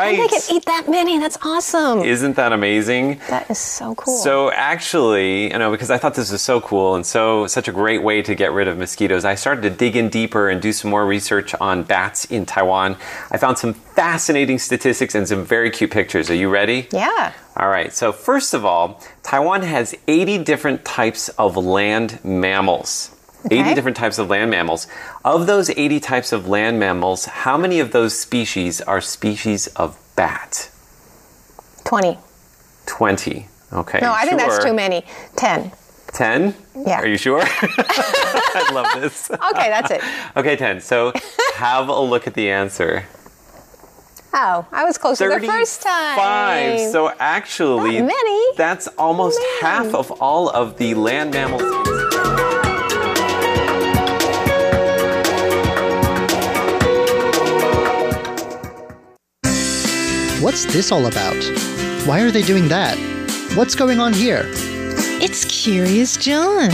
right. They can eat that many. That's awesome. Isn't that amazing? that is so cool. So actually, you know, because I thought this was so cool and so such a great way to get rid of mosquitoes, I started to dig in deeper and do some more research on bats in Taiwan. I found some fascinating statistics and some very cute pictures. Are you ready? yeah. All right. So first of all, Taiwan has 80 different types of land mammals. 80 Okay. different types of land mammals. Of those 80 types of land mammals, how many of those species are species of bat? 20. 20. Okay. No, I think that's too many. 10. 10? Yeah. Are you sure? I love this. Okay, that's it. Okay, 10. So have a look at the answer. Oh, I was closer the first time. Five. So actually, Not many. that's almost Man. half of all of the land mammals. What's this all about? Why are they doing that? What's going on here? It's Curious John.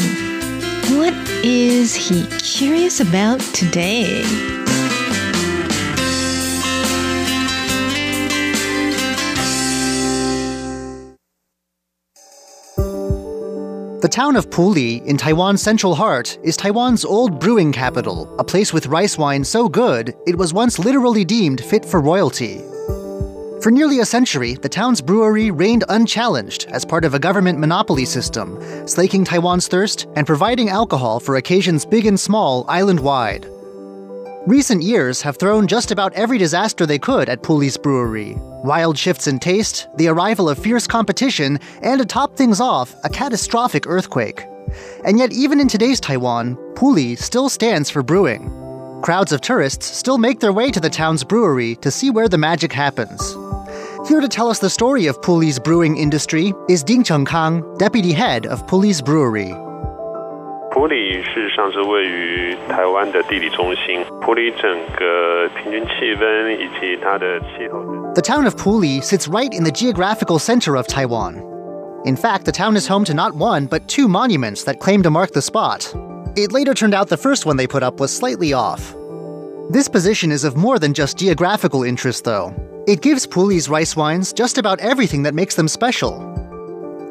What is he curious about today? The town of Puli, in Taiwan's central heart, is Taiwan's old brewing capital, a place with rice wine so good it was once literally deemed fit for royalty. For nearly a century, the town's brewery reigned unchallenged as part of a government monopoly system, slaking Taiwan's thirst and providing alcohol for occasions big and small island wide. Recent years have thrown just about every disaster they could at Puli's brewery. Wild shifts in taste, the arrival of fierce competition, and to top things off, a catastrophic earthquake. And yet, even in today's Taiwan, Puli still stands for brewing. Crowds of tourists still make their way to the town's brewery to see where the magic happens. Here to tell us the story of Puli's brewing industry is Ding Chengkang, deputy head of Puli's brewery. 普里事实上是位于台湾的地理中心，普里整个平均气温以及它的气候。 The town of Puli sits right in the geographical center of Taiwan. In fact, the town is home to not one, but two monuments that claim to mark the spot. It later turned out the first one they put up was slightly off. This position is of more than just geographical interest, though. It gives Puli's rice wines just about everything that makes them special.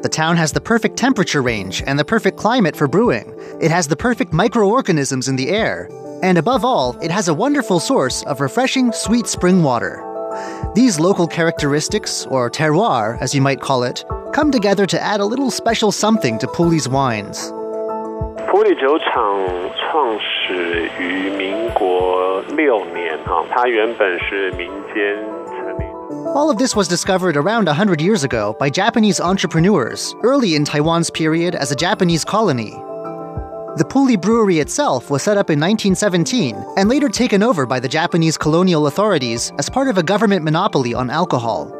The town has the perfect temperature range and the perfect climate for brewing. It has the perfect microorganisms in the air. And above all, it has a wonderful source of refreshing, sweet spring water. These local characteristics, or terroir as you might call it, come together to add a little special something to Puli's wines. 普里酒厂创始于民国六年，哈，它原本是民间成立的。 all of this was discovered around 100 years ago by Japanese entrepreneurs, early in Taiwan's period as a Japanese colony. The Puli Brewery itself was set up in 1917 and later taken over by the Japanese colonial authorities as part of a government monopoly on alcohol.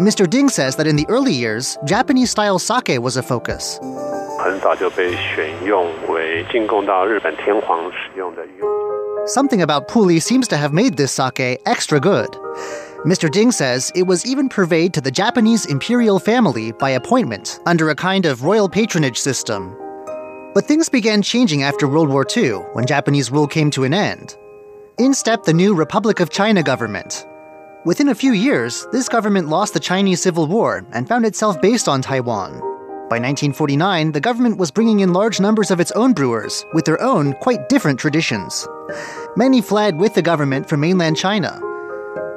Mr. Ding says that in the early years, Japanese style sake was a focus. Something about Puli seems to have made this sake extra good. Mr. Ding says it was even purveyed to the Japanese imperial family by appointment under a kind of royal patronage system. But things began changing after World War II when Japanese rule came to an end. In stepped the new Republic of China government. Within a few years, this government lost the Chinese Civil War and found itself based on Taiwan. By 1949, the government was bringing in large numbers of its own brewers with their own, quite different traditions. Many fled with the government from mainland China.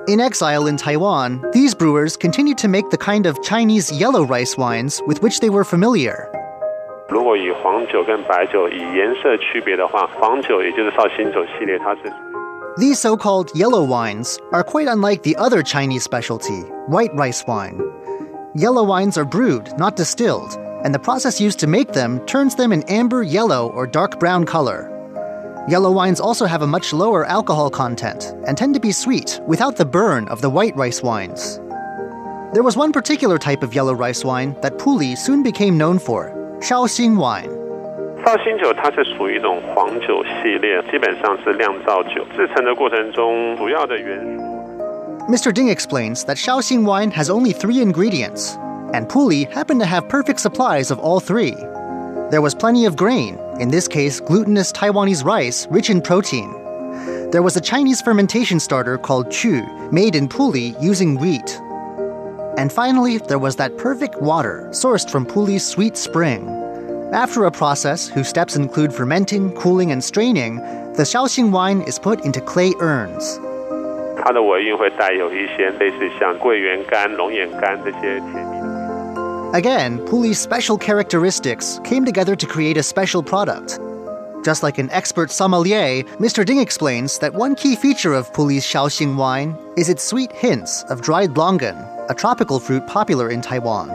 In exile in Taiwan, these brewers continued to make the kind of Chinese yellow rice wines with which they were familiar. 如果以黄酒跟白酒以颜色区别的话，黄酒也就是绍兴酒系列，它是 These so called yellow wines are quite unlike the other Chinese specialty, white rice wine. Yellow wines are brewed, not distilled, and the process used to make them turns them an amber yellow or dark brown color. Yellow wines also have a much lower alcohol content and tend to be sweet without the burn of the white rice wines. There was one particular type of yellow rice wine that Puli soon became known for Shaoxing wine. 绍兴酒，它是属于一种黄酒系列，基本上是酿造酒。制成的过程中，主要的元素 Mr. Ding explains that Shaoxing wine has only three ingredients, and Puli happened to have perfect supplies of all three. There was plenty of grain, in this case, glutinous Taiwanese rice rich in protein. There was a Chinese fermentation starter called Chu, made in Puli using wheat. And finally, there was that perfect water sourced from Puli's sweet spring. After a process whose steps include fermenting, cooling, and straining, the Shaoxing wine is put into clay urns. Again, Puli's special characteristics came together to create a special product. Just like an expert sommelier, Mr. Ding explains that one key feature of Puli's Shaoxing wine is its sweet hints of dried longan, a tropical fruit popular in Taiwan.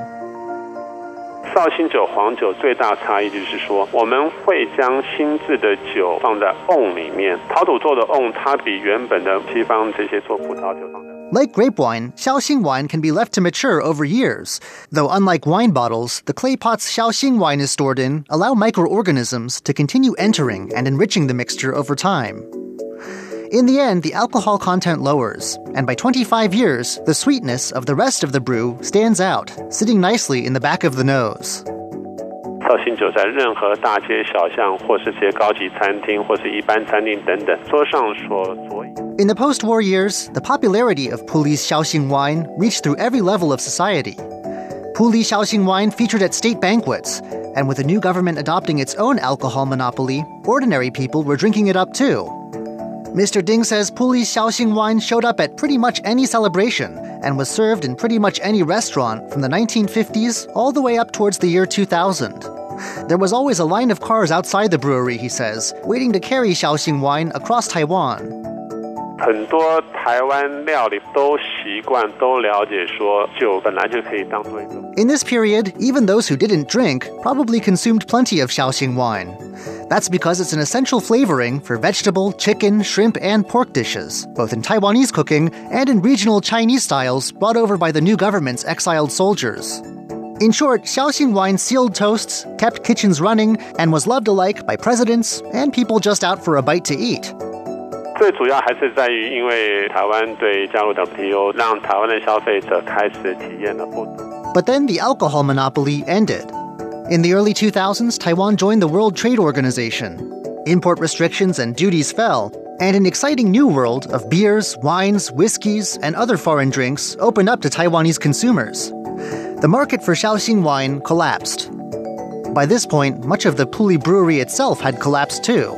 绍兴酒、黄酒最大差异就是说，我们会将新制的酒放在瓮里面，陶土做的瓮，它比原本的西方这些做葡萄酒放在。Like grape wine, Shaoxing wine can be left to mature over years. Though unlike wine bottles, the clay pots Shaoxing wine is stored in allow microorganisms to continue entering and enriching the mixture over time. In the end, the alcohol content lowers, and by 25 years, the sweetness of the rest of the brew stands out, sitting nicely in the back of the nose. In the post-war years, the popularity of Puli's Shaoxing wine reached through every level of society. Puli Shaoxing wine featured at state banquets, and with the new government adopting its own alcohol monopoly, ordinary people were drinking it up too. Mr. Ding says Puli Shaoxing wine showed up at pretty much any celebration and was served in pretty much any restaurant from the 1950s all the way up towards the year 2000. There was always a line of cars outside the brewery, he says, waiting to carry Shaoxing wine across Taiwan. In this period, even those who didn't drink probably consumed plenty of Shaoxing wine. That's because it's an essential flavoring for vegetable, chicken, shrimp, and pork dishes, both in Taiwanese cooking and in regional Chinese styles brought over by the new government's exiled soldiers. In short, Shaoxing wine sealed toasts, kept kitchens running, and was loved alike by presidents and people just out for a bite to eat. But then the alcohol monopoly ended. In the early 2000s, Taiwan joined the World Trade Organization. Import restrictions and duties fell, and an exciting new world of beers, wines, whiskeys, and other foreign drinks opened up to Taiwanese consumers. The market for Shaoxing wine collapsed. By this point, much of the Puli brewery itself had collapsed too.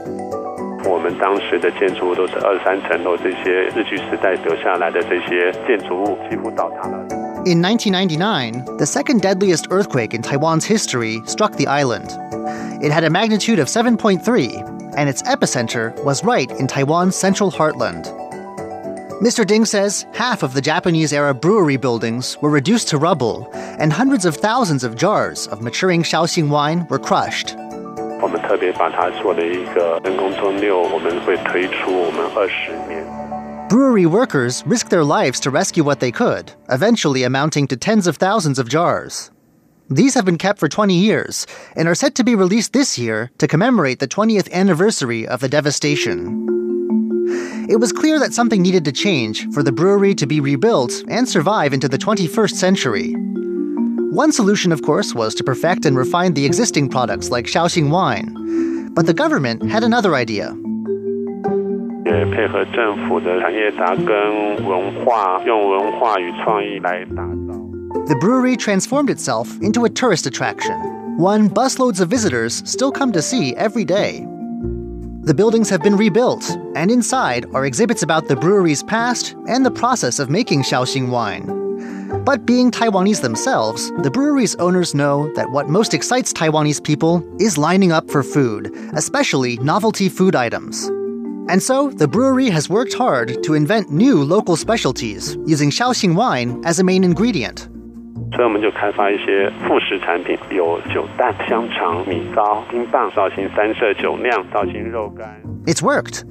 我们当时的建筑物都是二三层楼，这些日据时代留下来的这些建筑物几乎倒塌了。 In 1999, the second deadliest earthquake in Taiwan's history struck the island. It had a magnitude of 7.3, and its epicenter was right in Taiwan's central heartland. Mr. Ding says half of the Japanese era brewery buildings were reduced to rubble, and hundreds of thousands of jars of maturing Shaoxing wine were crushed. 我们特别把它做了一个人工周六，我们会推出我们二十年。 Brewery workers risked their lives to rescue what they could, eventually amounting to tens of thousands of jars. These have been kept for 20 years and are set to be released this year to commemorate the 20th anniversary of the devastation. It was clear that something needed to change for the brewery to be rebuilt and survive into the 21st century. One solution, of course, was to perfect and refine the existing products like Shaoxing wine. But the government had another idea. The brewery transformed itself into a tourist attraction, one busloads of visitors still come to see every day. The buildings have been rebuilt, and inside are exhibits about the brewery's past and the process of making Shaoxing wine. But being Taiwanese themselves, the brewery's owners know that what most excites Taiwanese people is lining up for food, especially novelty food items. And so, the brewery has worked hard to invent new local specialties using Shaoxing wine as a main ingredient. 所以我们就开发一些副食产品，有酒蛋、香肠、米糕、冰棒、绍兴三色酒酿、绍兴肉干。It's worked.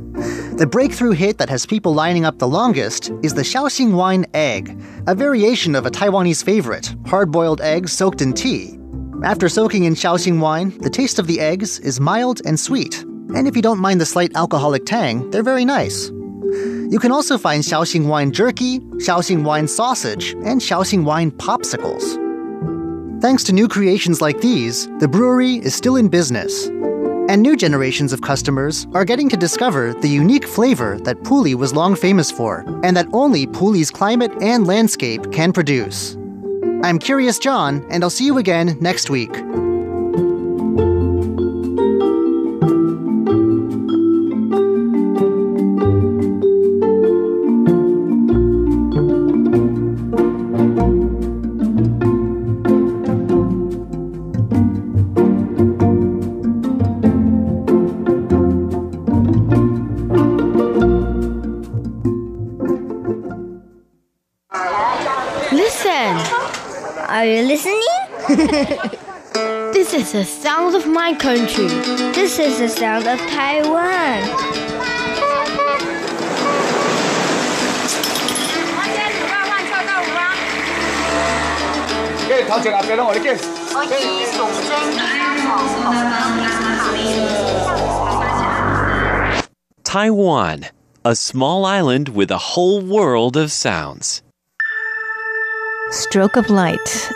The breakthrough hit that has people lining up the longest is the Shaoxing wine egg, a variation of a Taiwanese favorite, hard boiled eggs soaked in tea. After soaking in Shaoxing wine, the taste of the eggs is mild and sweet. and if you don't mind the slight alcoholic tang, they're very nice. You can also find Shaoxing wine jerky, Shaoxing wine sausage, and Shaoxing wine popsicles. Thanks to new creations like these, the brewery is still in business. And new generations of customers are getting to discover the unique flavor that Puli was long famous for, and that only Puli's climate and landscape can produce. I'm Curious John, and I'll see you again next week. My country. This is the sound of Taiwan. Taiwan, a small island with a whole world of sounds. Stroke of Light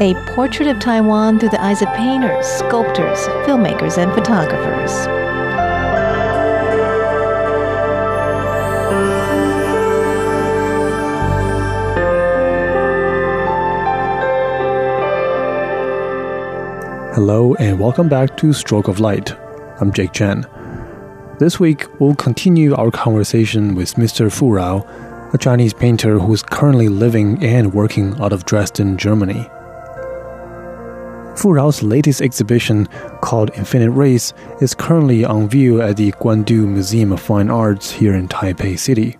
a portrait of Taiwan through the eyes of painters, sculptors, filmmakers, and photographers. Hello, and welcome back to Stroke of Light. I'm Jake Chen. This week, we'll continue our conversation with Mr. Fu Rao, a Chinese painter who's currently living and working out of Dresden, Germany. Fu Rao's latest exhibition, called Infinite Race, is currently on view at the Guandu Museum of Fine Arts here in Taipei City.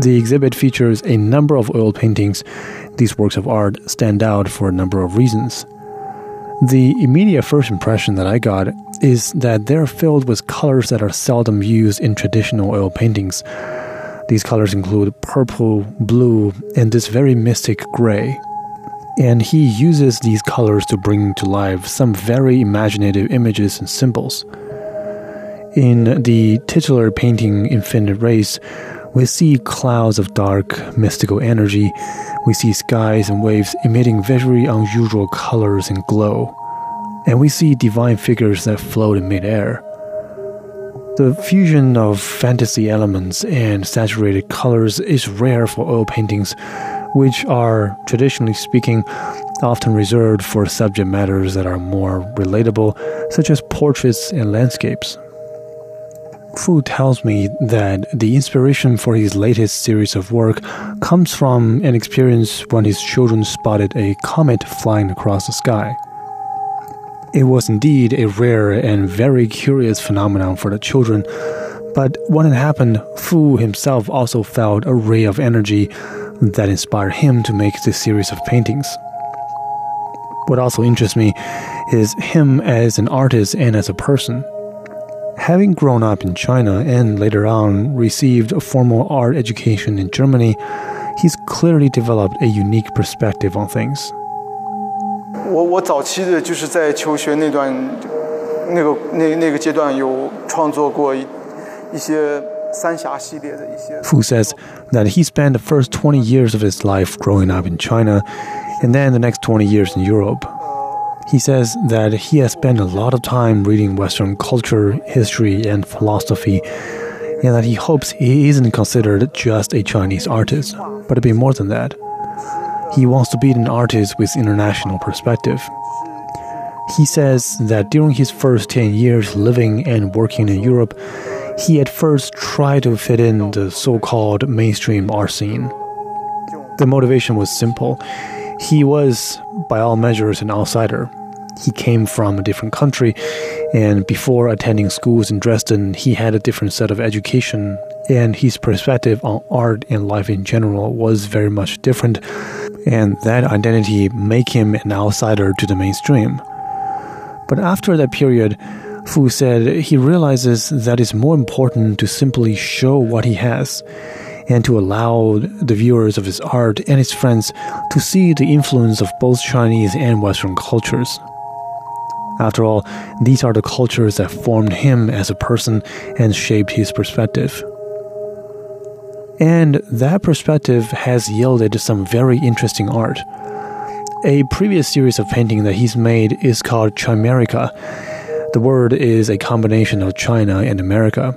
The exhibit features a number of oil paintings. These works of art stand out for a number of reasons. The immediate first impression that I got is that they're filled with colors that are seldom used in traditional oil paintings these colors include purple, blue, and this very mystic gray. And he uses these colors to bring to life some very imaginative images and symbols. In the titular painting Infinite Race, we see clouds of dark, mystical energy. We see skies and waves emitting very unusual colors and glow. And we see divine figures that float in midair. The fusion of fantasy elements and saturated colors is rare for oil paintings, which are, traditionally speaking, often reserved for subject matters that are more relatable, such as portraits and landscapes. Fu tells me that the inspiration for his latest series of work comes from an experience when his children spotted a comet flying across the sky. It was indeed a rare and very curious phenomenon for the children, but when it happened, Fu himself also felt a ray of energy that inspired him to make this series of paintings. What also interests me is him as an artist and as a person. Having grown up in China and later on received a formal art education in Germany, he's clearly developed a unique perspective on things. 我我早期的就是在求学那段，那个那那个阶段有创作过一一些三峡系列的一些。Fu says that he spent the first 20 years of his life growing up in China, and then the next 20 years in Europe. He says that he has spent a lot of time reading Western culture, history, and philosophy, and that he hopes he isn't considered just a Chinese artist, but a bit more than that. He wants to be an artist with international perspective. He says that during his first 10 years living and working in Europe, he at first tried to fit in the so called mainstream art scene. The motivation was simple. He was, by all measures, an outsider. He came from a different country, and before attending schools in Dresden, he had a different set of education, and his perspective on art and life in general was very much different and that identity make him an outsider to the mainstream. But after that period, Fu said he realizes that it's more important to simply show what he has and to allow the viewers of his art and his friends to see the influence of both Chinese and Western cultures. After all, these are the cultures that formed him as a person and shaped his perspective. And that perspective has yielded some very interesting art. A previous series of painting that he's made is called Chimerica. The word is a combination of China and America.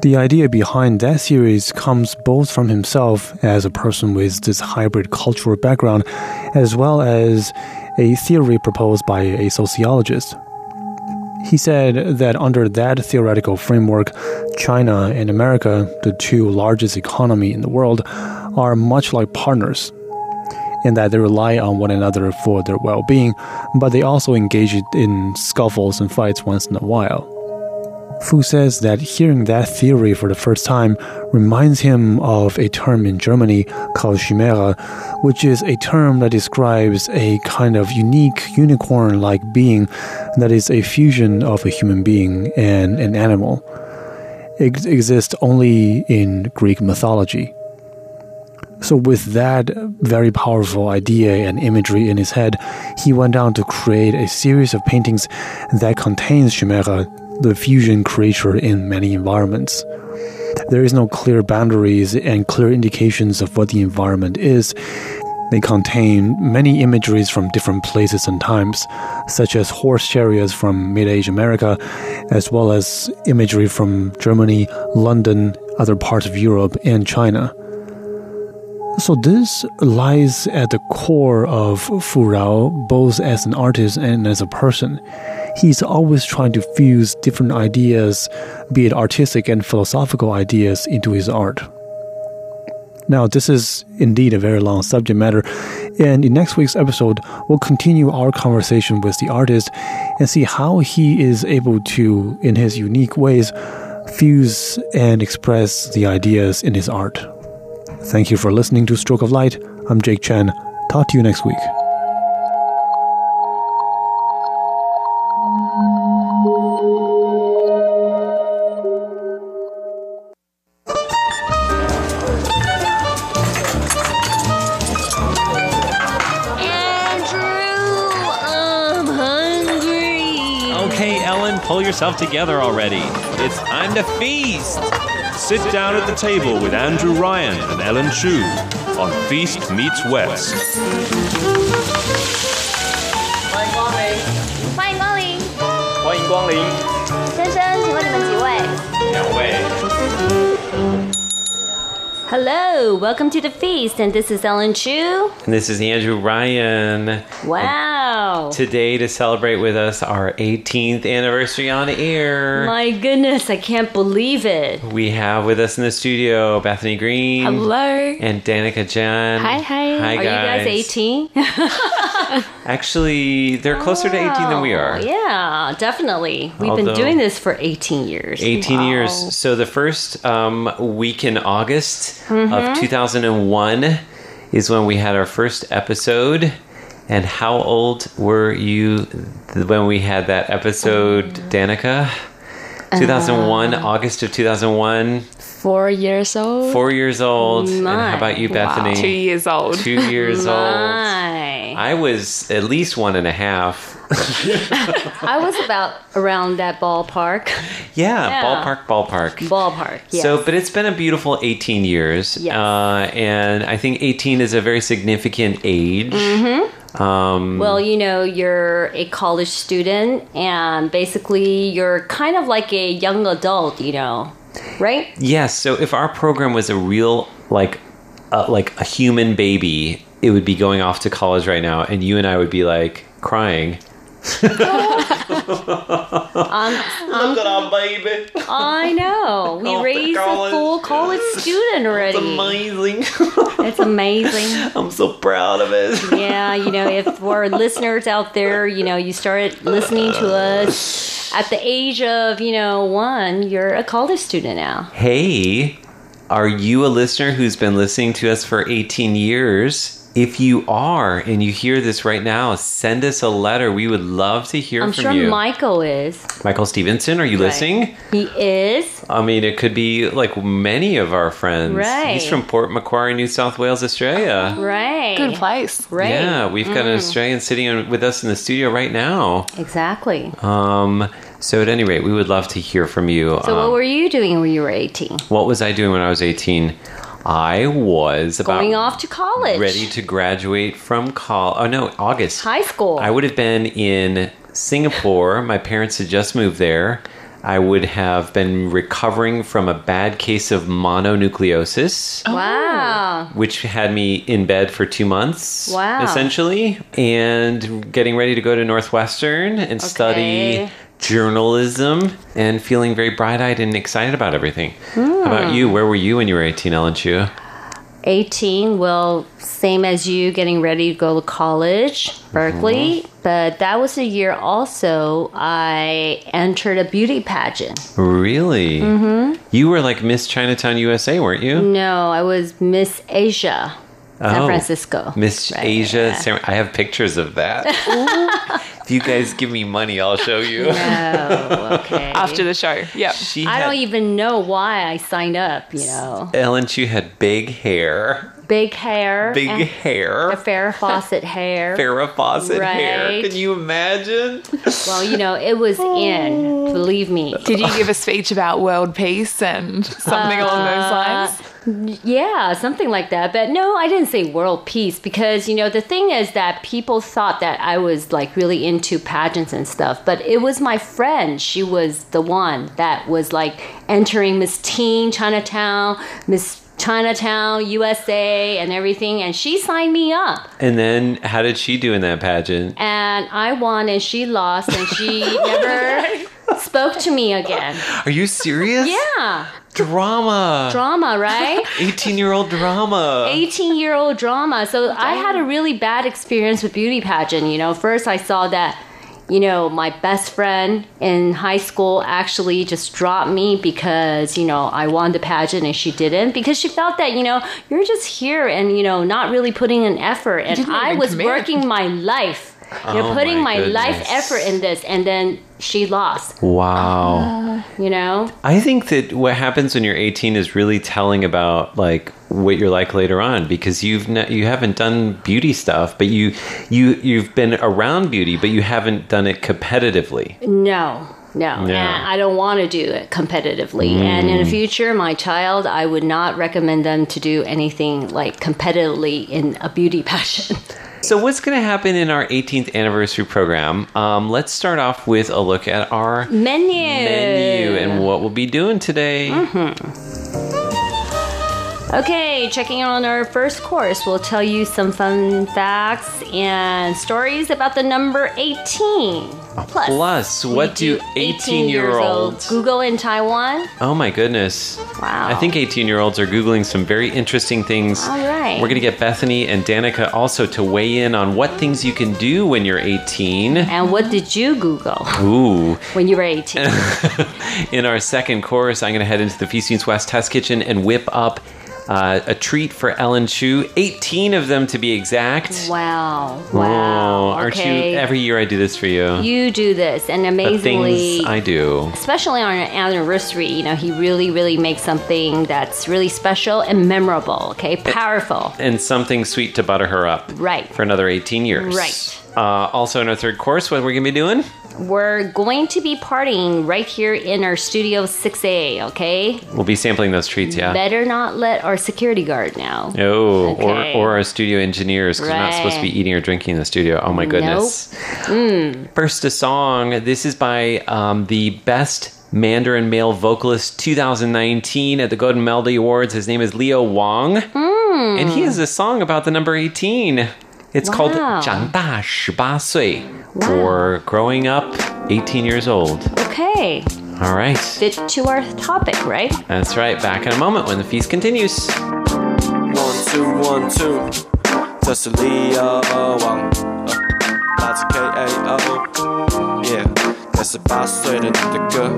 The idea behind that series comes both from himself as a person with this hybrid cultural background, as well as a theory proposed by a sociologist. He said that under that theoretical framework, China and America, the two largest economy in the world, are much like partners and that they rely on one another for their well-being, but they also engage in scuffles and fights once in a while. Fu says that hearing that theory for the first time reminds him of a term in Germany called Chimera, which is a term that describes a kind of unique unicorn like being that is a fusion of a human being and an animal. It exists only in Greek mythology. So, with that very powerful idea and imagery in his head, he went on to create a series of paintings that contains Chimera the fusion creature in many environments. There is no clear boundaries and clear indications of what the environment is. They contain many imageries from different places and times, such as horse chariots from mid age America, as well as imagery from Germany, London, other parts of Europe, and China. So this lies at the core of Fu Rao, both as an artist and as a person. He's always trying to fuse different ideas, be it artistic and philosophical ideas, into his art. Now, this is indeed a very long subject matter, and in next week's episode, we'll continue our conversation with the artist and see how he is able to, in his unique ways, fuse and express the ideas in his art. Thank you for listening to Stroke of Light. I'm Jake Chen. Talk to you next week. Okay, Ellen, pull yourself together already. It's time to feast. Sit down at the table with Andrew Ryan and Ellen Chu on Feast Meets West. 欢迎光临，欢迎光临，欢迎光临，先生，请问你们几位？两位。 Hello, welcome to the feast, and this is Ellen Chu. And this is Andrew Ryan. Wow. Today, to celebrate with us our 18th anniversary on air, My goodness, I can't believe it. we have with us in the studio Bethany Green. Hello. And Danica Jen. Hi, hi. Hi, Are you guys 18? Actually, they're closer to 18 than we are. Oh, Yeah, definitely. We've been doing this for 18 years. 18 Wow. years. So the first um, week in August Mhm. of 2001 is when we had our first episode. And how old were you th- when we had that episode, Danica? 2001, Uh, August of 2001. Four years old. Four years old. And how about you, Bethany? Two years old. Two years old. My. I was at least one and a half. I was about around that ballpark. Yeah, Yeah. ballpark, ballpark. Ballpark, yes. So, but it's been a beautiful 18 years. Yes. Uh, and I think 18 is a very significant age. Mm-hmm. Um, Well, you know, you're a college student, and basically, you're kind of like a young adult, you know, right? yes. So if our program was a real, like, uh, like a human baby, it would be going off to college right now, and you and I would be like crying. I'm, I'm, Look at our baby. I know. We Off to raised a college. full college student already. It's amazing. It's amazing. I'm so proud of it. Yeah, you know, if for listeners out there, you know, you started listening to us at the age of, you know, one, you're a college student now. Hey, are you a listener who's been listening to us for 18 years? If you are and you hear this right now, send us a letter. We would love to hear I'm from sure you. Michael is. Michael Stevenson, are you Right. listening? He is. I mean, it could be like many of our friends. Right. He's from Port Macquarie, New South Wales, Australia. Right. Good place. Right. Yeah, we've got an Mm. Australian sitting with us in the studio right now. Exactly. Um, so at any rate, we would love to hear from you. So, Um, what were you doing when you were 18? What was I doing when I was 18? I was about Going off to college. ready to graduate from college. Oh no, August. High school. I would have been in Singapore. My parents had just moved there. I would have been recovering from a bad case of mononucleosis. Oh. Wow. Which had me in bed for two months, Wow. essentially, and getting ready to go to Northwestern and study Okay. Journalism and feeling very bright eyed and excited about everything. How Hmm. about you? Where were you when you were 18, Ellen Chu? 18, well, same as you, getting ready to go to college, Berkeley. But that was a year also I entered a beauty pageant. Really? Mm-hmm. You were like Miss Chinatown USA, weren't you? No, I was Miss Asia, San Oh. Francisco. Miss Right, Asia. yeah. San- I have pictures of that. if you guys give me money, I'll show you. Oh, okay. After the show. Yep. She I had- don't even know why I signed up, you know. Ellen Chu had big hair. Big hair. Big hair. The Farrah Fawcett hair. Farrah Fawcett hair. Can you imagine? Well, you know, it was in, believe me. Did you give a speech about world peace and something along those uh, lines? Yeah, something like that. But no, I didn't say world peace because, you know, the thing is that people thought that I was like really into pageants and stuff. But it was my friend. She was the one that was like entering Miss Teen Chinatown, Miss Chinatown, USA, and everything. And she signed me up. And then how did she do in that pageant? And I won and she lost and she never spoke to me again. Are you serious? Yeah. Drama. Drama, right? 18 year old drama. 18 year old drama. So I had a really bad experience with beauty pageant. You know, first I saw that, you know, my best friend in high school actually just dropped me because, you know, I won the pageant and she didn't because she felt that, you know, you're just here and, you know, not really putting an effort. And I was commit. working my life. You know, Oh putting my my, life effort in this, and then she lost. Wow. Uh, you know, I think that what happens when you're 18 is really telling about like what you're like later on because you've you haven't done beauty stuff, but you you you've been around beauty, but you haven't done it competitively. No, no. And I don't want to do it competitively. And in the future, my child, I would not recommend them to do anything like competitively in a beauty passion. So, what's going to happen in our 18th anniversary program? Um, let's start off with a look at our Menu. menu and what we'll be doing today. Okay, checking on our first course, we'll tell you some fun facts and stories about the number 18. Plus, Plus, what do 18 year olds? Google in Taiwan? Oh my goodness. Wow. I think 18 year olds are Googling some very interesting things. All right. We're going to get Bethany and Danica also to weigh in on what things you can do when you're 18. And what did you Google Ooh. when you were 18? In our second course, I'm going to head into the Feast Meets West test kitchen and whip up uh, a treat for Ellen Chu. 18 of them to be exact. wow. Oh, Wow. aren't okay. you? Every year I do this for you. You do this, and amazingly, I do. especially on an anniversary, you know, he really, really makes something that's really special and memorable. Okay, powerful. And something sweet to butter her up. Right. For another 18 years. Right. Uh, also, in our third course, what we're going to be doing? We're going to be partying right here in our studio 6A. Okay, We'll be sampling those treats, yeah. better not let our security guard know. Oh, Okay. or, or our studio engineers, because we're not supposed to be eating or drinking in the studio. Oh my goodness. Mm. First, a song. This is by um, the best Mandarin male vocalist 2019 at the Golden Melody Awards. His name is Leo Wong. And he has a song about the number 18. It's called Wow. 长大十八岁, or growing up 18 years old. Okay, All right. fit to our topic, right? That's right. Back in a moment when the feast continues. One two one two，这是 Leo 王，呃来自 K A O，Yeah，这是八岁的你的歌。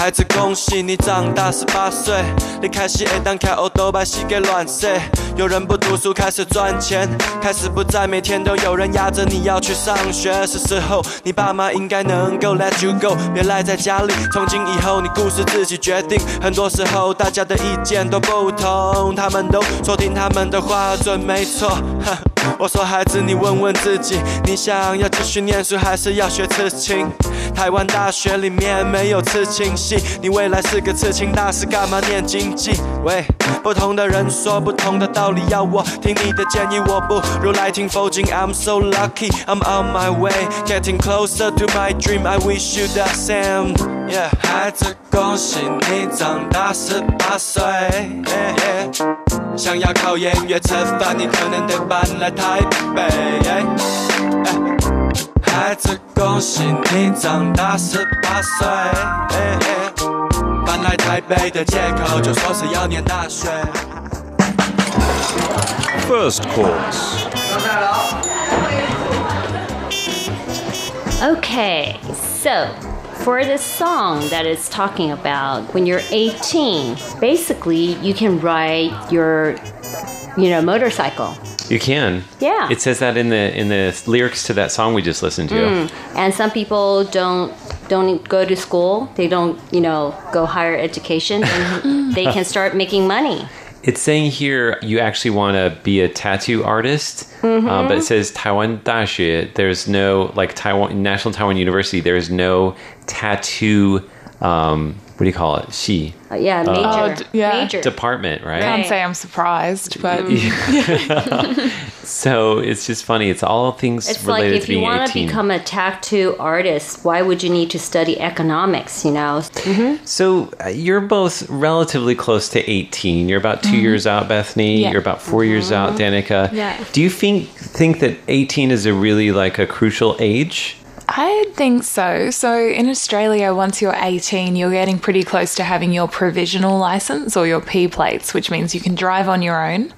孩子，恭喜你长大十八岁，你开始会当开欧都把膝盖乱射。有人不读书开始赚钱，开始不再每天都有人压着你要去上学。是时候，你爸妈应该能够 let you go，别赖在家里。从今以后，你故事自己决定。很多时候，大家的意见都不同，他们都说听他们的话准没错。我说孩子，你问问自己，你想要继续念书还是要学刺青？台湾大学里面没有刺青你未来是个刺青大师，干嘛念经济？喂，不同的人说不同的道理，要我听你的建议，我不如来听佛经。I'm so lucky, I'm on my way, getting closer to my dream. I wish you the same. Yeah，孩子，恭喜你长大十八岁。想要靠音乐吃饭，你可能得搬来台北。孩子，恭喜你长大十八岁。搬来台北的借口就说是要念大学。First course. Okay, so for the song that is talking about when you're 18, basically you can ride your, you know, motorcycle. You can. Yeah. It says that in the in the lyrics to that song we just listened to. Mm. And some people don't don't go to school. They don't, you know, go higher education, and they can start making money. It's saying here you actually want to be a tattoo artist, um, but it says Taiwan Dashi. There's no like Taiwan National Taiwan University. There's no tattoo. Um, what do you call it? She. Uh, yeah, major. Oh, d- yeah. Major. Department, right? I Can't say I'm surprised, but so it's just funny. It's all things It's like related if to you want to become a tattoo artist, why would you need to study economics? You know. So uh, you're both relatively close to 18. You're about 2 Mhm. years out, Bethany. Yeah. You're about 4 years out, Danica. Yeah. Do you think think that 18 is a really like a crucial age? I think so. So in Australia, once you're 18, you're getting pretty close to having your provisional license or your P plates, which means you can drive on your own.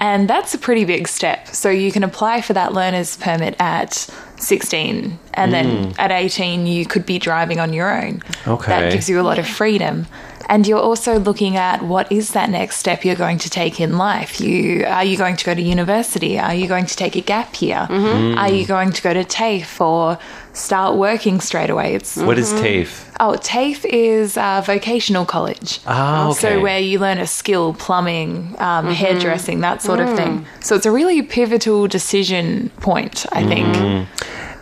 And that's a pretty big step. So you can apply for that learner's permit at 16, and then Mm. at 18, you could be driving on your own. Okay. That gives you a lot of freedom. And you're also looking at what is that next step you're going to take in life. You are you going to go to university? Are you going to take a gap year? Mhm. Are you going to go to TAFE or start working straight away? It's What is TAFE? Oh, TAFE is uh, vocational college. Ah, okay. So where you learn a skill, plumbing, um, Mhm. hairdressing, that sort of thing. So it's a really pivotal decision point, I think. Mm.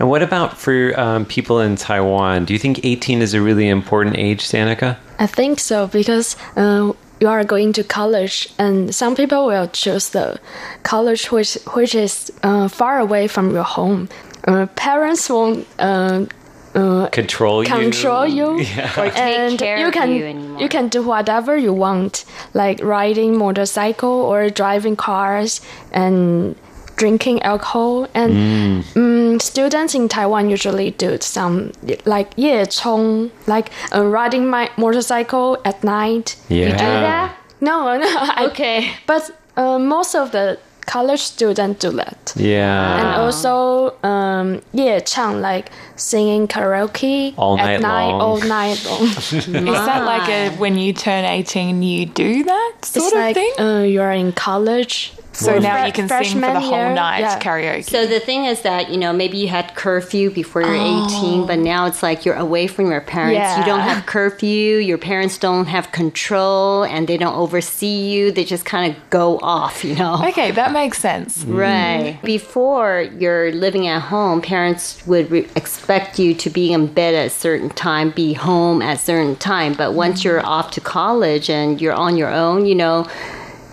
And what about for um, people in Taiwan? Do you think 18 is a really important age, Danica? I think so because uh, you are going to college, and some people will choose the college which which is uh, far away from your home. Uh, parents won't. Uh, uh, Control you? control you, Yeah. Or take and care you of can you anymore. you can do whatever you want, like riding motorcycle or driving cars and drinking alcohol. And Mm. mm, students in Taiwan usually do some like 夜冲, like uh, riding my motorcycle at night. You do that? No, no. I- Okay. But uh, most of the college student do that. Yeah. And also, um, 夜唱, like singing karaoke All at night night, long. all night long. Is that like a when you turn 18 you do that sort it's of like thing? Uh, you're in college. So Well, now fre- you can sing for the whole year, night yeah. karaoke. So the thing is that you know maybe you had curfew before you were 18, but now it's like you're away from your parents. You don't have curfew. Your parents don't have control, and they don't oversee you. They just kind of go off. You know. okay, that makes sense. Right. Mm. Before you're living at home, parents would re- expect you to be in bed at a certain time, be home at a certain time. But once you're off to college and you're on your own, you know,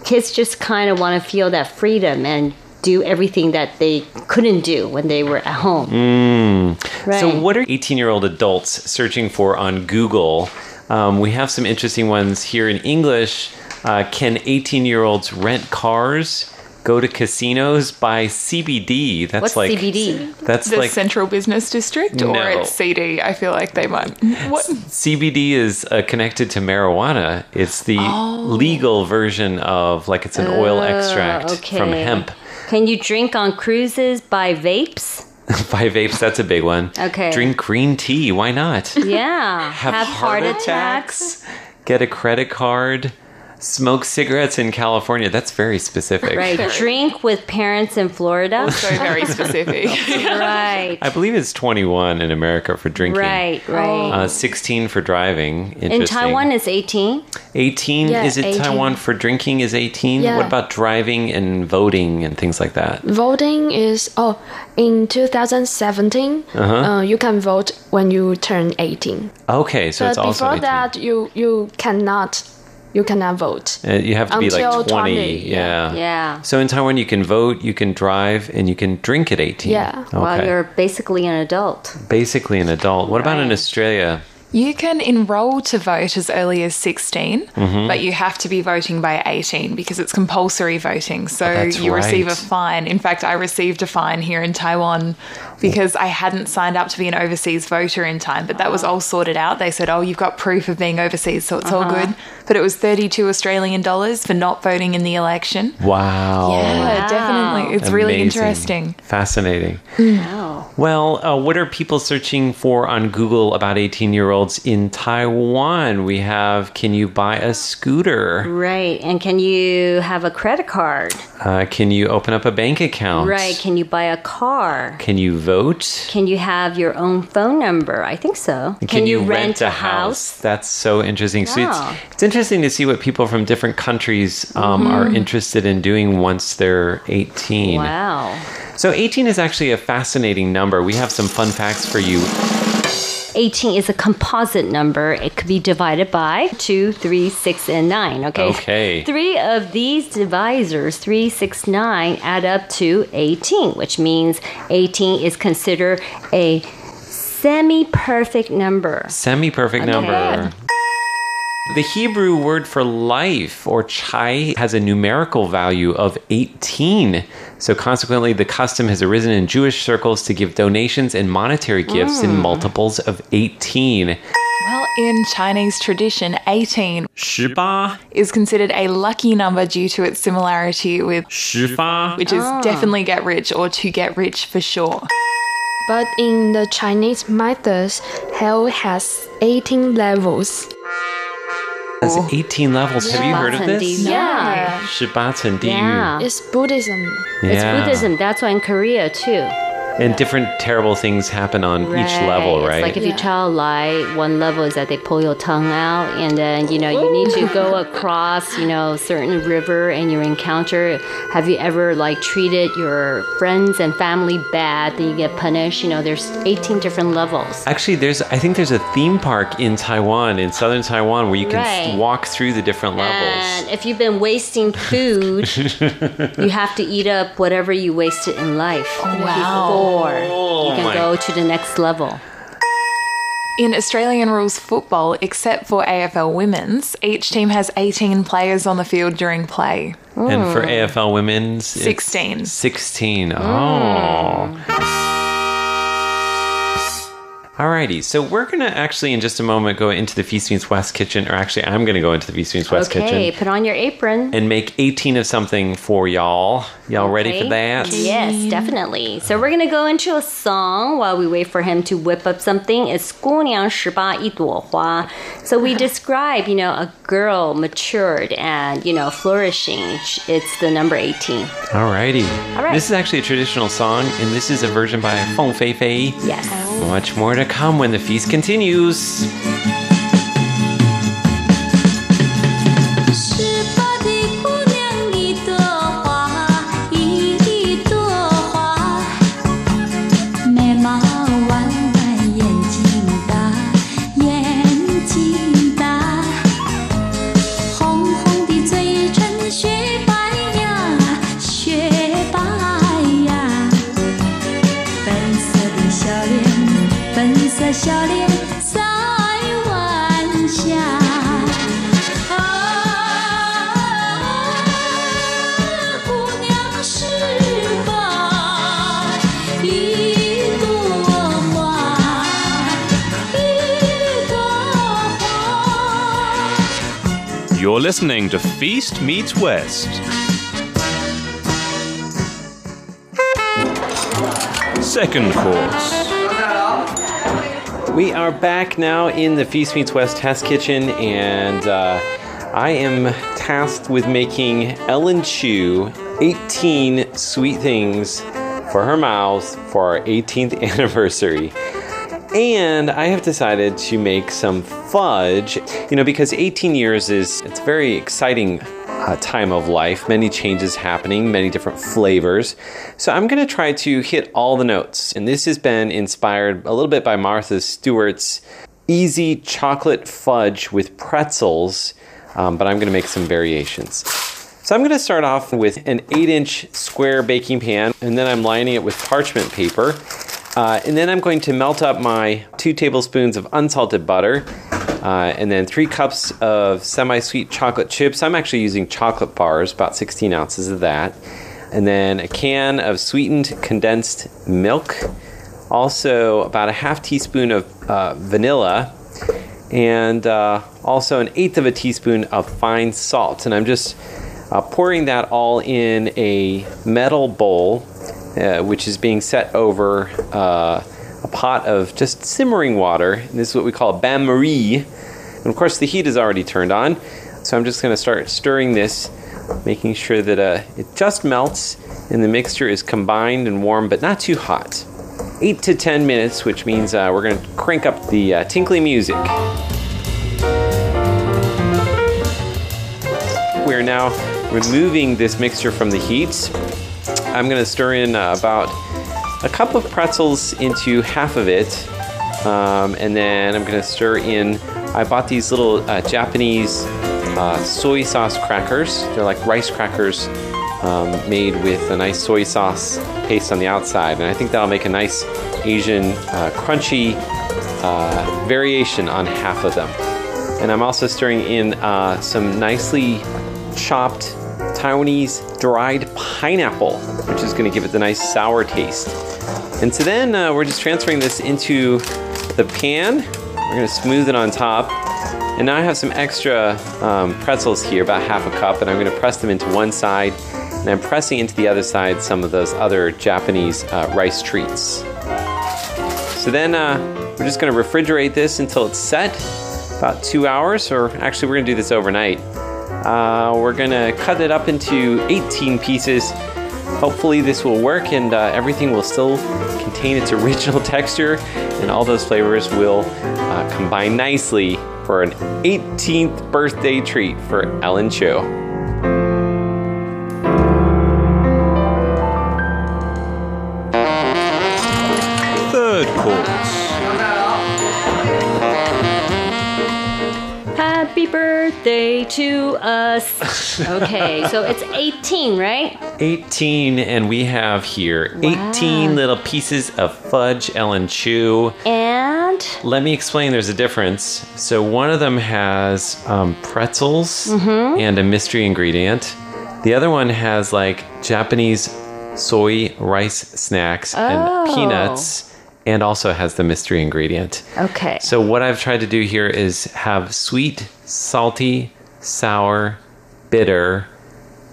kids just kind of want to feel that freedom and do everything that they couldn't do when they were at home. Mm. Right. So, what are 18 year old adults searching for on Google? Um, we have some interesting ones here in English. Uh, can 18 year olds rent cars? Go to casinos? buy CBD? That's What's like CBD? That's the like Central Business District or No. it's CD? I feel like they might. What? CBD is uh, connected to marijuana. It's the Oh. legal version of like it's an oil extract from hemp. Can you drink on cruises buy vapes? buy vapes, that's a big one. Okay. Drink green tea, why not? Yeah. Have, heart, attacks. Get a credit card. Smoke cigarettes in California. That's very specific. Right. Drink with parents in Florida. Also very specific. right. I believe it's 21 in America for drinking. Right, right. Uh, 16 for driving. In Taiwan, it's 18. 18 Yeah, is it 18. Taiwan for drinking is 18? Yeah. What about driving and voting and things like that? Voting is oh, in 2017, Uh-huh. uh, you can vote when you turn 18. Okay, so but it's also before 18. that, you you cannot you cannot vote. Uh, you have to be like 20. 20, yeah. Yeah. So in Taiwan, you can vote, you can drive, and you can drink at 18. Yeah. Okay. Well, you're basically an adult. Basically an adult. What about in Australia? You can enroll to vote as early as 16, Mhm. but you have to be voting by 18 because it's compulsory voting. So Oh, that's you receive a fine. In fact, I received a fine here in Taiwan because I hadn't signed up to be an overseas voter in time, but that was all sorted out. They said, oh, you've got proof of being overseas, so it's all Uh-huh. good. But it was 32 Australian dollars for not voting in the election. Wow. Yeah, definitely. It's really interesting. Fascinating. Wow. Well, uh, what are people searching for on Google about 18 year olds in Taiwan? We have Can you buy a scooter? Right. And can you have a credit card? Uh, can you open up a bank account? Right. Can you buy a car? Can you vote? Can you have your own phone number? I think so. Can, you, rent, a house? That's so interesting. So it's, it's interesting to see what people from different countries um, Mhm. are interested in doing once they're 18. Wow. So 18 is actually a fascinating number. We have some fun facts for you. 18 is a composite number. It could be divided by 2, 3, 6, and 9. Okay. Okay. Three of these divisors, 3, 6, 9, add up to 18, which means 18 is considered a semi perfect number. Semi perfect Okay. number. The Hebrew word for life or chai has a numerical value of 18. So, consequently, the custom has arisen in Jewish circles to give donations and monetary gifts in Mm. multiples of 18. Well, in Chinese tradition, 18 18 is considered a lucky number due to its similarity with 18 which is Ah. definitely get rich or to get rich for sure. But in the Chinese mythos, hell has 18 levels. has 18 levels. Have you heard of this? Yeah. 18层地狱. Yeah. It's Buddhism. It's Yeah. Buddhism. That's why in Korea, too. And different terrible things happen on each level, It's right? like if you tell a lie, one level is that they pull your tongue out, and then you know you need to go across, you know, certain river, and you encounter. Have you ever like treated your friends and family bad? Then you get punished. You know, there's 18 different levels. Actually, there's I think there's a theme park in Taiwan, in southern Taiwan, where you can Right. walk through the different levels. And if you've been wasting food, you have to eat up whatever you wasted in life before Oh you can go to the next level. In Australian rules football, except for AFL women's, each team has 18 players on the field during play. And for AFL women's, it's 16. 16. Oh. Mm. Alrighty, so we're gonna actually in just a moment go into the Feast Meets West kitchen, or actually, I'm gonna go into the Feast Meets West okay, kitchen put on your apron. and make 18 of something for y'all. Y'all ready for Okay. that? Yes, definitely. So we're gonna go into a song while we wait for him to whip up something. It's 姑娘十八一朵花. So we describe, you know, a girl matured and you know flourishing. It's the number 18. Alrighty. All right. This is actually a traditional song, and this is a version by Feng Fei Fei. Yes. Much more to come when the feast continues. Listening to Feast Meets West. Second course. We are back now in the Feast Meets West test kitchen, and uh, I am tasked with making Ellen Chu 18 sweet things for her mouth for our 18th anniversary. And I have decided to make some fudge, you know, because 18 years is it's a very exciting uh, time of life, many changes happening, many different flavors. So I'm going to try to hit all the notes. And this has been inspired a little bit by Martha Stewart's easy chocolate fudge with pretzels, um, but I'm going to make some variations. So I'm going to start off with an 8 inch square baking pan, and then I'm lining it with parchment paper. Uh, and then I'm going to melt up my two tablespoons of unsalted butter, uh, and then three cups of semi sweet chocolate chips. I'm actually using chocolate bars, about 16 ounces of that. And then a can of sweetened condensed milk. Also, about a half teaspoon of uh, vanilla. And uh, also an eighth of a teaspoon of fine salt. And I'm just uh, pouring that all in a metal bowl uh, which is being set over uh, a pot of just simmering water. And this is what we call bain marie. And of course, the heat is already turned on. So I'm just going to start stirring this, making sure that uh, it just melts and the mixture is combined and warm, but not too hot. Eight to ten minutes, which means uh, we're going to crank up the uh, tinkly music. We're now removing this mixture from the heat I'm to stir in uh, about a cup of pretzels into half of it. Um, and then I'm to stir in, I bought these little uh, Japanese uh, soy sauce crackers. They're like rice crackers um, made with a nice soy sauce paste on the outside. And I think that'll make a nice Asian uh, crunchy uh, variation on half of them. And I'm also stirring in uh, some nicely chopped Taiwanese dried pineapple, which is going to give it the nice sour taste. And so then uh, we're just transferring this into the pan. We're going to smooth it on top. And now I have some extra um, pretzels here, about half a cup, and I'm going to press them into one side. And I'm pressing into the other side some of those other Japanese uh, rice treats. So then uh, we're just going to refrigerate this until it's set, about two hours, or actually, we're going to do this overnight. Uh, we're gonna cut it up into 18 pieces. Hopefully, this will work and uh, everything will still contain its original texture, and all those flavors will uh, combine nicely for an 18th birthday treat for Ellen Chu. Birthday to us. Okay, so it's 18, right? 18, and we have here 18 little pieces of fudge Ellen Chu. And Let me explain there's a difference. So one of them has um, pretzels Mhm. and a mystery ingredient. The other one has like Japanese soy rice snacks Oh. and peanuts and also has the mystery ingredient. Okay. So what I've tried to do here is have sweet, salty, sour, bitter,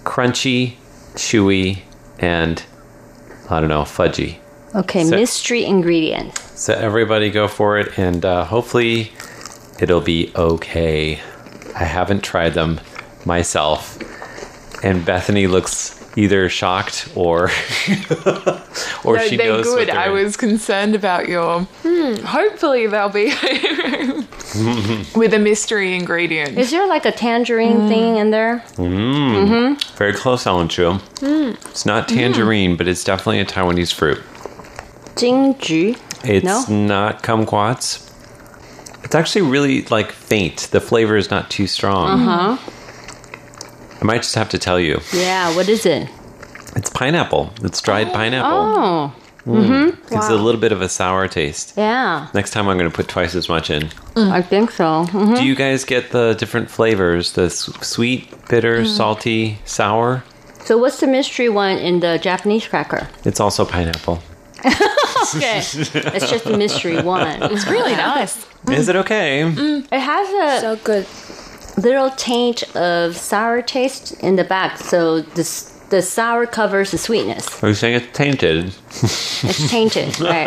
crunchy, chewy, and I don't know, fudgy. Okay, So- mystery ingredient. So everybody go for it, and uh, hopefully it'll be okay. I haven't tried them myself, and Bethany looks either shocked or or no, she they're knows what good. they're I was concerned about your. Hmm, hopefully, they'll be with a mystery ingredient. Is there like a tangerine thing in there? Mm. Mhm. Very close, Ellen Chu. Mm. It's not tangerine, but it's definitely a Taiwanese fruit. Jingju. It's no? not kumquats. It's actually really like faint. The flavor is not too strong. Uh huh. I might just have to tell you. Yeah, what is it? It's pineapple. It's dried pineapple. Oh. Mm. Mm-hmm. Gives it a little bit of a sour taste. Yeah. Next time I'm going to put twice as much in. I think so. Mhm. Do you guys get the different flavors? The sweet, bitter, Mm. salty, sour? So what's the mystery one in the Japanese cracker? It's also pineapple. okay. it's just a mystery one. It's really nice. Is it okay? Mm, it has a so good little taint of sour taste in the back, so this the sour covers the sweetness. Are you saying it's tainted? It's tainted, right?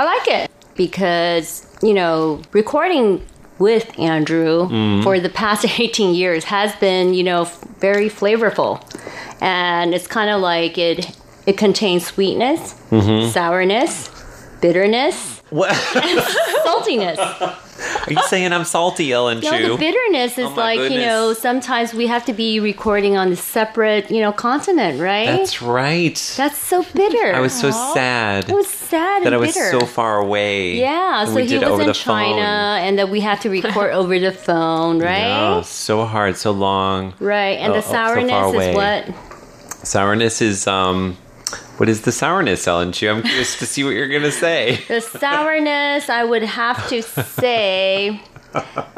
I like it because you know recording with Andrew Mm. for the past 18 years has been, you know, very flavorful. And it's kind of like it it contains sweetness, Mhm. sourness, bitterness, What? and saltiness. Are you saying I'm salty, Ellen No, Chu? the bitterness is Oh my like, you know, sometimes we have to be recording on a separate, you know, continent, right? That's right. That's so bitter. I was so sad It was sad that and I was bitter. so far away. Yeah, so he did was in the China, and that we had to record over the phone, phone. right? Oh, so hard, so long. Right, and Oh, the oh, so sourness is what? Sourness is um, what is the sourness, Ellen Chu? I'm curious to see what you're gonna say. The sourness, I would have to say,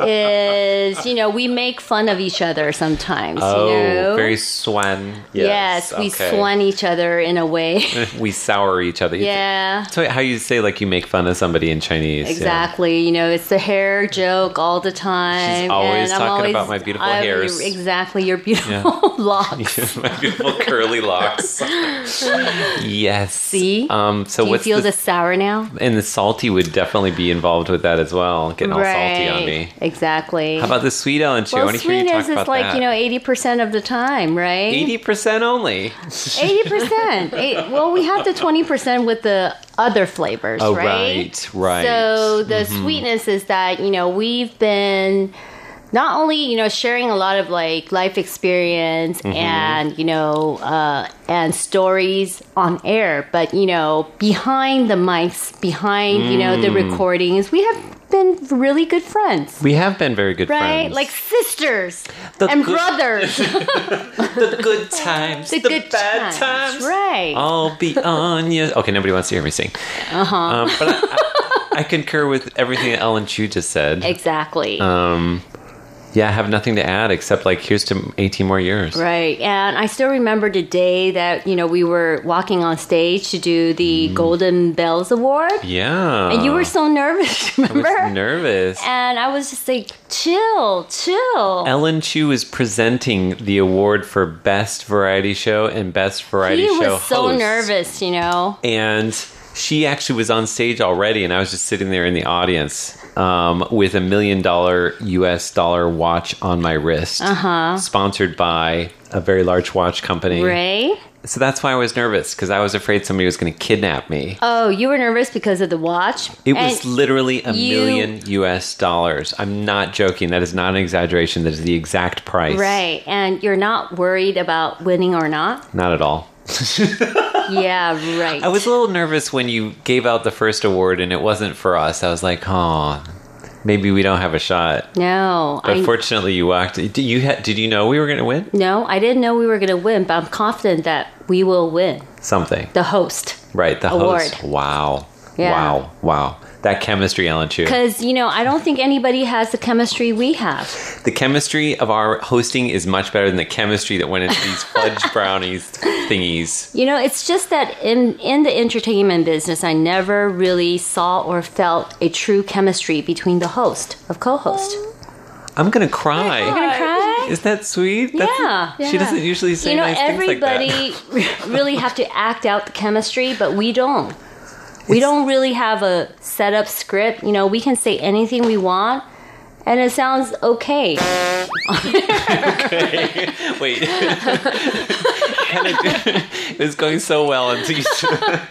is you know we make fun of each other sometimes. Oh, you know? very swan. Yes, we okay. swan each other in a way. we sour each other. yeah. So how you say like you make fun of somebody in Chinese? yeah. Exactly. You know, it's the hair joke all the time. She's always and I'm talking always- about my beautiful I'm- hairs. Exactly, your beautiful Yeah. locks. my beautiful curly locks. yes. See? Um. So Do you what's feel the, the sour now? and the salty would definitely be involved with that as well, getting all salty on me. Exactly. How about the sweet Ellen? I well, want to hear you talk sweetness about is like that. you know eighty percent of the time, right? eighty percent only. Eighty percent. Well, we have the twenty percent with the other flavors, Oh, right? right, right. So the Mhm. sweetness is that you know we've been not only you know sharing a lot of like life experience Mhm. and you know uh, and stories on air, but you know behind the mics, behind you know the Mm. recordings, we have been really good friends. We have been very good friends. Right, friends. like sisters The and good- brothers. the good times, the, good bad times. Right. I'll be on you. Okay, nobody wants to hear me sing. Uh huh. Um, but I, I, I concur with everything that Ellen Chu just said. exactly. Um, yeah, I have nothing to add except like here's to 18 more years. Right. And I still remember the day that, you know, we were walking on stage to do the mm. Golden Bells Award. Yeah. And you were so nervous, I remember? was nervous. and I was just like, chill, chill. Ellen Chu is presenting the award for Best Variety Show and Best Variety he Show was so Host. nervous, you know. and she actually was on stage already, and I was just sitting there in the audience um, with a million dollar US dollar watch on my wrist, Uh huh. sponsored by a very large watch company. Right? So that's why I was nervous because I was afraid somebody was going to kidnap me. Oh, you were nervous because of the watch? It was literally a you- million US dollars. I'm not joking. That is not an exaggeration. That is the exact price. Right. And you're not worried about winning or not? Not at all. yeah, right. I was a little nervous when you gave out the first award and it wasn't for us. I was like, oh, maybe we don't have a shot. No. But I, fortunately, you walked. Did you ha- did you know we were going to win no, I didn't know we were going to win, but I'm confident that we will win. something? The host. Right, the Award. host. Wow, Yeah. wow, wow. That chemistry, Ellen Chu. Because, you know, I don't think anybody has the chemistry we have. The chemistry of our hosting is much better than the chemistry that went into these fudge brownies thingies. You know, it's just that in, in the entertainment business, I never really saw or felt a true chemistry between the host of co host. I'm gonna cry. You're going to cry? Is that sweet? That's- yeah. She doesn't usually say You know, nice things like that. everybody really have to act out the chemistry, but we don't. We don't really have a set up script. You know, we can say anything we want, and it sounds okay. okay. Wait. It was going so well until you,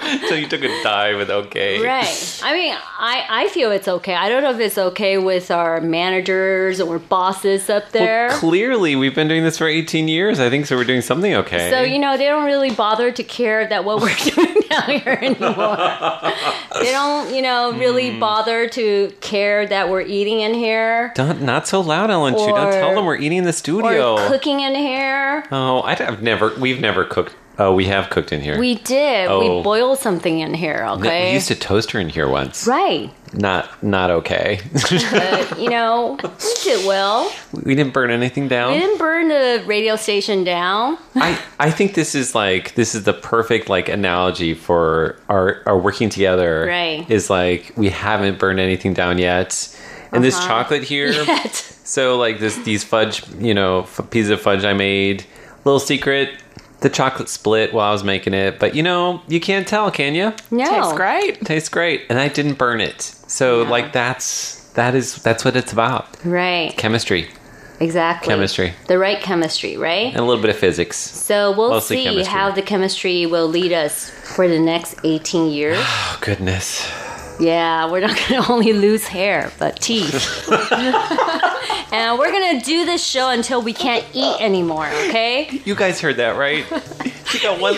until you took a dive with okay. Right. I mean, I, I feel it's okay. I don't know if it's okay with our managers or bosses up there. Well, clearly, we've been doing this for 18 years. I think so. We're doing something okay. So, you know, they don't really bother to care that what we're doing down here anymore. they don't, you know, really Hmm. bother to care that we're eating in here Don't, not so loud, Ellen Chu. Don't tell them we're eating in the studio. or cooking in here. oh, I, have never. We've never cooked. Oh, we have cooked in here. We did. Oh. We boiled something in here, No, okay? we used a toaster in here once. right. Not not okay. But, you know, we did well. we didn't burn anything down. We didn't burn the radio station down. I, I think this is like this is the perfect like analogy for our our working together. Right. Is like we haven't burned anything down yet. And this Uh-huh. chocolate here. Yet. So like this these fudge, you know, f- pieces of fudge I made. Little secret, the chocolate split while I was making it, but you know, you can't tell, can you? No. Tastes great. Tastes great, and I didn't burn it. So like that's that is that's what it's about. Right. Chemistry Exactly. Chemistry. The right chemistry, right? and a little bit of physics. So we'll Mostly see chemistry. how the chemistry will lead us for the next 18 years. Oh goodness. Yeah, we're not going to only lose hair, but teeth. and we're going to do this show until we can't eat anymore, okay? You guys heard that right? She got one.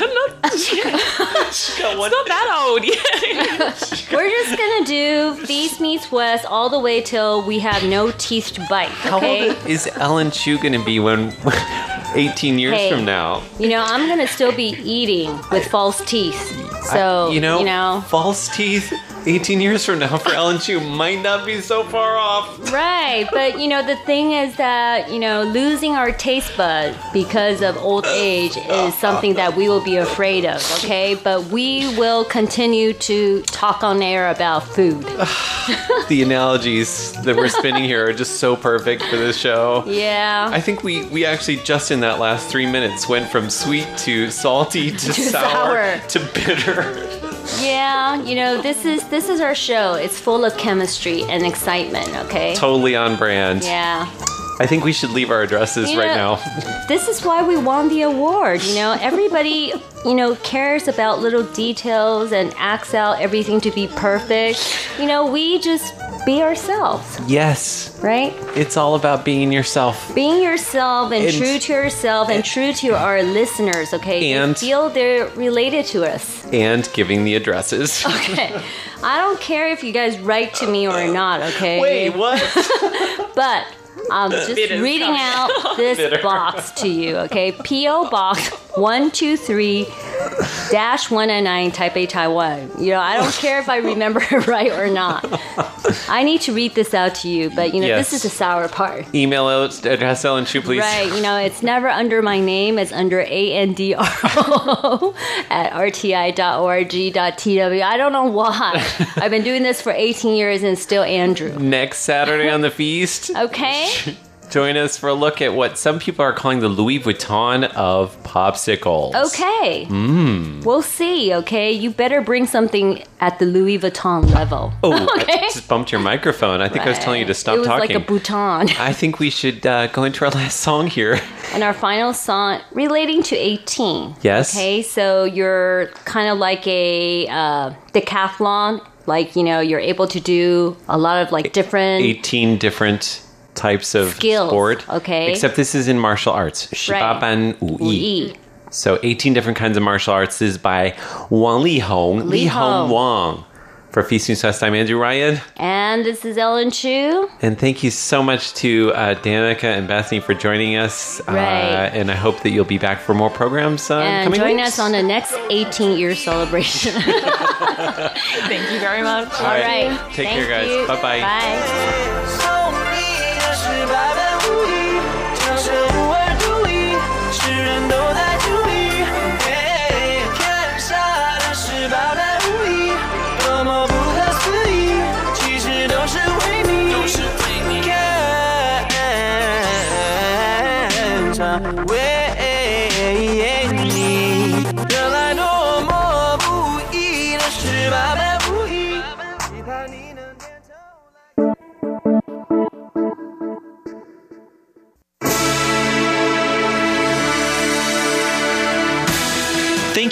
she got one. It's not that old yet. We're just going to do Feast Meets West all the way till we have no teeth to bite, okay? How okay? old is Ellen Chu going to be when 18 years Hey. from now? You know, I'm going to still be eating with false teeth. So, I- you know, you know, false teeth. 18 years from now for Ellen Chu might not be so far off. Right, but you know, the thing is that, you know, losing our taste bud because of old age is something that we will be afraid of, okay? But we will continue to talk on air about food. The analogies that we're spinning here are just so perfect for this show. Yeah. I think we, we actually just in that last three minutes went from sweet to salty to, To sour, sour. to bitter. Yeah, you know, this is this is our show. It's full of chemistry and excitement, okay? Totally on brand. Yeah. I think we should leave our addresses You right know- now. This is why we won the award. You know, everybody, you know, cares about little details and acts out everything to be perfect. You know, we just be ourselves, Yes, right? it's all about being yourself. Being yourself and, And- true to yourself and true to our listeners, okay? And- they feel they're related to us. And giving the addresses. Okay. I don't care if you guys write to me or not, okay? Wait, what? but I'm just Bitter's reading coming. out this Bitter. box to you, okay? P.O. Box 123 dash 199 Taipei, Taiwan. You know, I don't care if I remember it right or not. I need to read this out to you, but you know, Yes. this is the sour part. Email out- address Ellen Chu, please. Right, you know, it's never under my name, it's under A N D R O at rti.org.tw. I don't know why. I've been doing this for 18 years and still Andrew. Next Saturday on the feast, Okay? Join us for a look at what some people are calling the Louis Vuitton of popsicles. Okay. Mmm. We'll see, okay? You better bring something at the Louis Vuitton level. Oh, okay? I just bumped your microphone. I think I was telling you to stop it was talking. like a bouton. I think we should uh, go into our last song here. And our final song relating to 18. Yes. Okay, so you're kind of like a uh, decathlon. Like, you know, you're able to do a lot of like different 18 different types of Skills, sport. okay. Except this is in martial arts. Shibaban Wu Yi. Yi. So 18 different kinds of martial arts. This is by Wang Li Hong. Li Hong. Wang. For Feast Meets West, I'm Andrew Ryan. And this is Ellen Chu. And thank you so much to uh, Danica and Bethany for joining us. Right. Uh, and I hope that you'll be back for more programs. Uh, and coming join weeks. us on the next 18 year celebration. Thank you very much. All right. Take Thank care, guys. you. Bye-bye. Bye. away.